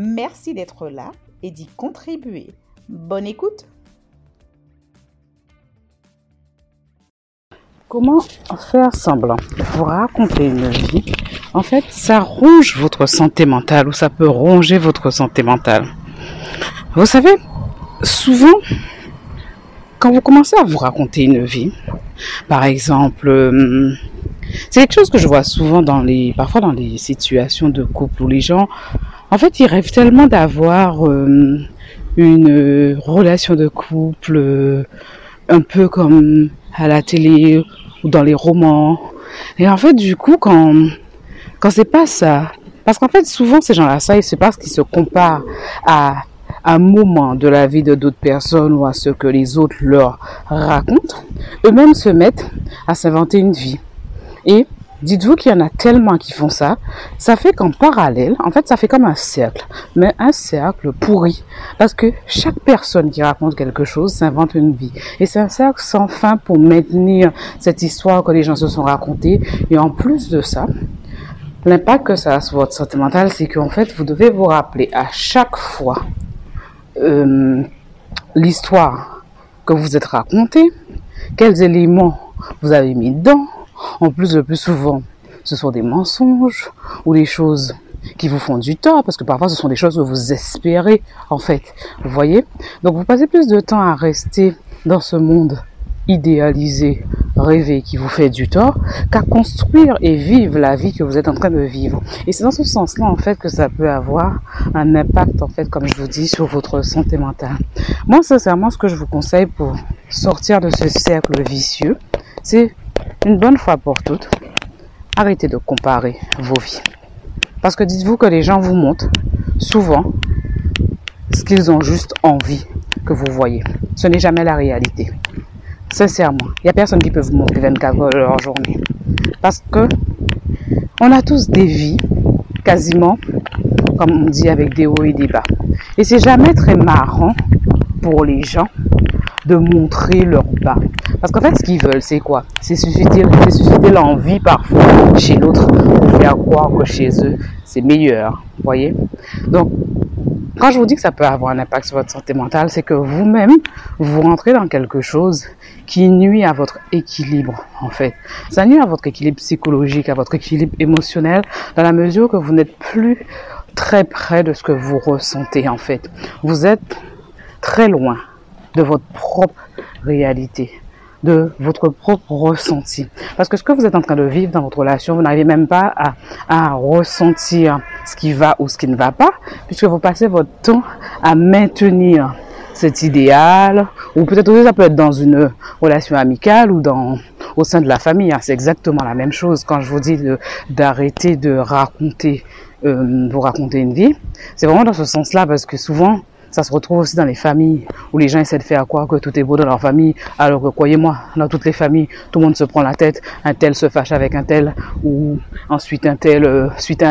Merci d'être là et d'y contribuer. Bonne écoute Comment faire semblant Vous raconter une vie, en fait, ça ronge votre santé mentale ou ça peut ronger votre santé mentale. Vous savez, souvent, quand vous commencez à vous raconter une vie, par exemple, euh, c'est quelque chose que je vois souvent dans les, parfois dans les situations de couple où les gens, en fait, ils rêvent tellement d'avoir euh, une relation de couple euh, un peu comme à la télé ou dans les romans. Et en fait, du coup, quand quand c'est pas ça, parce qu'en fait, souvent ces gens-là, ça, c'est parce qu'ils se comparent à un moment de la vie de d'autres personnes ou à ce que les autres leur racontent, eux-mêmes se mettent à s'inventer une vie. Et dites-vous qu'il y en a tellement qui font ça, ça fait qu'en parallèle, en fait, ça fait comme un cercle, mais un cercle pourri. Parce que chaque personne qui raconte quelque chose s'invente une vie. Et c'est un cercle sans fin pour maintenir cette histoire que les gens se sont racontées. Et en plus de ça, l'impact que ça a sur votre santé mentale, c'est qu'en fait, vous devez vous rappeler à chaque fois euh, l'histoire que vous êtes raconté, quels éléments vous avez mis dedans. En plus, le plus souvent, ce sont des mensonges ou des choses qui vous font du tort, parce que parfois ce sont des choses que vous espérez, en fait. Vous voyez? Donc vous passez plus de temps à rester dans ce monde idéalisé, rêvé, qui vous fait du tort, qu'à construire et vivre la vie que vous êtes en train de vivre. Et c'est dans ce sens-là, en fait, que ça peut avoir un impact, en fait, comme je vous dis, sur votre santé mentale. Moi, sincèrement, ce que je vous conseille pour sortir de ce cercle vicieux, c'est une bonne fois pour toutes, arrêtez de comparer vos vies. Parce que dites-vous que les gens vous montrent souvent ce qu'ils ont juste envie que vous voyez. Ce n'est jamais la réalité. Sincèrement, il n'y a personne qui peut vous montrer 24 heures de leur journée. Parce que on a tous des vies, quasiment, comme on dit, avec des hauts et des bas. Et c'est jamais très marrant pour les gens de montrer leur bas. Parce qu'en fait, ce qu'ils veulent, c'est quoi? C'est susciter, susciter l'envie parfois chez l'autre pour faire croire que chez eux, c'est meilleur. Vous voyez? Donc, quand je vous dis que ça peut avoir un impact sur votre santé mentale, c'est que vous-même, vous rentrez dans quelque chose qui nuit à votre équilibre, en fait. Ça nuit à votre équilibre psychologique, à votre équilibre émotionnel, dans la mesure que vous n'êtes plus très près de ce que vous ressentez, en fait. Vous êtes très loin de votre propre réalité de votre propre ressenti. Parce que ce que vous êtes en train de vivre dans votre relation, vous n'arrivez même pas à, à, ressentir ce qui va ou ce qui ne va pas, puisque vous passez votre temps à maintenir cet idéal, ou peut-être aussi ça peut être dans une relation amicale ou dans au sein de la famille. Hein. C'est exactement la même chose quand je vous dis d'arrêter de, raconter, euh, vous raconter une vie. C'est vraiment dans ce sens-là parce que souvent ça se retrouve aussi dans les familles où les gens essaient de faire croire que tout est beau dans leur famille, alors que croyez-moi, dans toutes les familles, tout le monde se prend la tête, un tel se fâche avec un tel, ou ensuite un tel, euh, suite,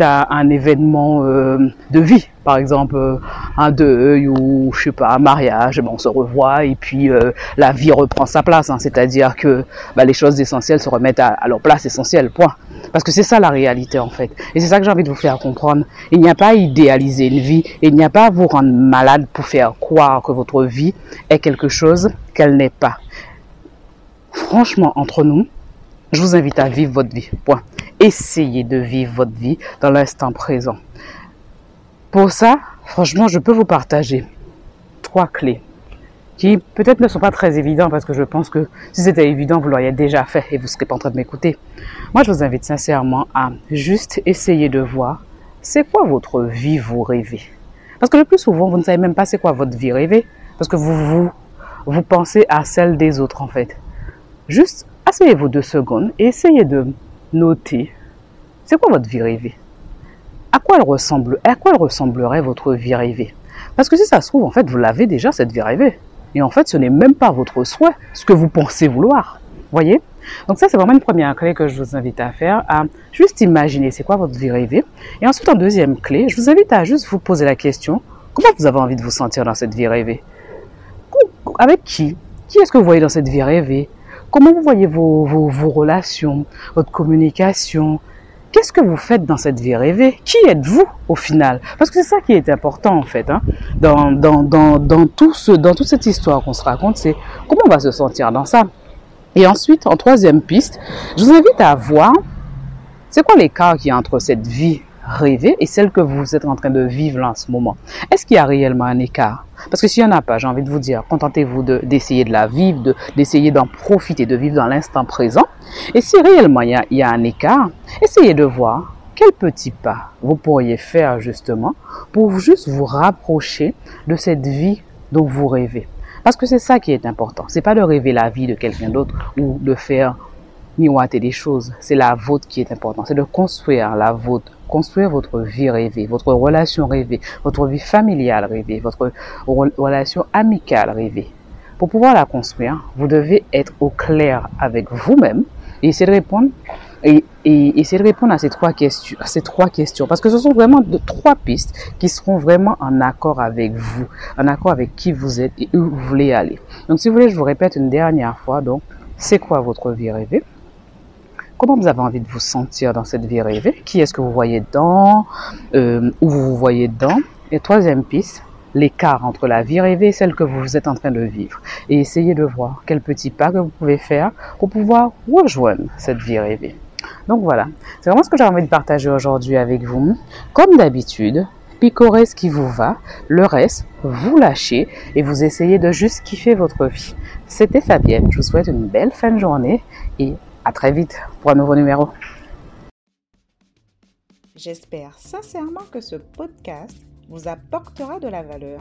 à un événement euh, de vie, par exemple euh, un deuil ou je sais pas un mariage, ben, on se revoit et puis la vie reprend sa place, hein, c'est-à-dire que ben, les choses essentielles se remettent à leur place essentielle, point. Parce que c'est ça la réalité en fait. Et c'est ça que j'ai envie de vous faire comprendre. Il n'y a pas à idéaliser une vie, il n'y a pas à vous rendre malade pour faire croire que votre vie est quelque chose qu'elle n'est pas. Franchement, entre nous, je vous invite à vivre votre vie. Point. Essayez de vivre votre vie dans l'instant présent. Pour ça, franchement, je peux vous partager trois clés qui peut-être ne sont pas très évidents parce que je pense que si c'était évident, vous l'auriez déjà fait et vous ne serez pas en train de m'écouter. Moi, je vous invite sincèrement à juste essayer de voir c'est quoi votre vie vous rêvez? Parce que le plus souvent, vous ne savez même pas c'est quoi votre vie rêvée parce que vous, vous, vous pensez à celle des autres en fait. Juste asseyez-vous deux secondes et essayez de noter c'est quoi votre vie rêvée. À quoi elle ressemble, à quoi elle ressemblerait votre vie rêvée? Parce que si ça se trouve, en fait, vous l'avez déjà cette vie rêvée. Et en fait, ce n'est même pas votre souhait, ce que vous pensez vouloir. Voyez? Donc ça, c'est vraiment une première clé que je vous invite à faire, à juste imaginer c'est quoi votre vie rêvée. Et ensuite, en deuxième clé, je vous invite à juste vous poser la question, comment vous avez envie de vous sentir dans cette vie rêvée? Avec qui? Qui est-ce que vous voyez dans cette vie rêvée? Comment vous voyez vos, vos, vos relations, votre communication? Qu'est-ce que vous faites dans cette vie rêvée? Qui êtes-vous au final? Parce que c'est ça qui est important en fait. Hein? Dans, dans, toute cette histoire qu'on se raconte, c'est comment on va se sentir dans ça. Et ensuite, en troisième piste, je vous invite à voir, c'est quoi l'écart qu'il y a entre cette vie rêvée et celle que vous êtes en train de vivre là en ce moment. Est-ce qu'il y a réellement un écart? Parce que s'il n'y en a pas, j'ai envie de vous dire, contentez-vous d'essayer de, la vivre, d'essayer d'en profiter, de vivre dans l'instant présent. Et si réellement il y, a, y a un écart, essayez de voir quel petit pas vous pourriez faire justement pour juste vous rapprocher de cette vie dont vous rêvez. Parce que c'est ça qui est important. C'est pas de rêver la vie de quelqu'un d'autre ou de faire miroiter des choses. C'est la vôtre qui est importante. C'est de construire la vôtre construire votre vie rêvée, votre relation rêvée, votre vie familiale rêvée, votre relation amicale rêvée. Pour pouvoir la construire, vous devez être au clair avec vous-même et essayer de répondre et, et, essayer de répondre à ces trois questions, à ces trois questions, parce que ce sont vraiment de trois pistes qui seront vraiment en accord avec vous, en accord avec qui vous êtes et où vous voulez aller. Donc, si vous voulez, je vous répète une dernière fois. Donc, c'est quoi votre vie rêvée? Comment vous avez envie de vous sentir dans cette vie rêvée? Qui est-ce que vous voyez dedans euh, Où vous vous voyez dedans Et troisième piste, l'écart entre la vie rêvée et celle que vous êtes en train de vivre. Et essayez de voir quel petit pas que vous pouvez faire pour pouvoir rejoindre cette vie rêvée. Donc voilà, c'est vraiment ce que j'ai envie de partager aujourd'hui avec vous. Comme d'habitude, picorez ce qui vous va, le reste, vous lâchez et vous essayez de juste kiffer votre vie. C'était Fabienne, je vous souhaite une belle fin de journée et à très vite pour un nouveau numéro. J'espère sincèrement que ce podcast vous apportera de la valeur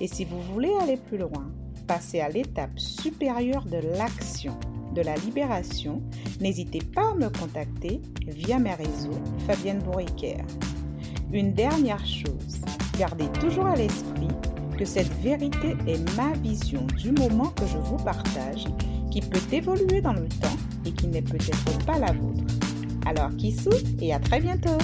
et si vous voulez aller plus loin, passer à l'étape supérieure de l'action, de la libération, n'hésitez pas à me contacter via mes réseaux Fabienne Bourriquer. Une dernière chose, gardez toujours à l'esprit que cette vérité est ma vision du moment que je vous partage, qui peut évoluer dans le temps et qui n'est peut-être pas la vôtre. Alors, qui et à très bientôt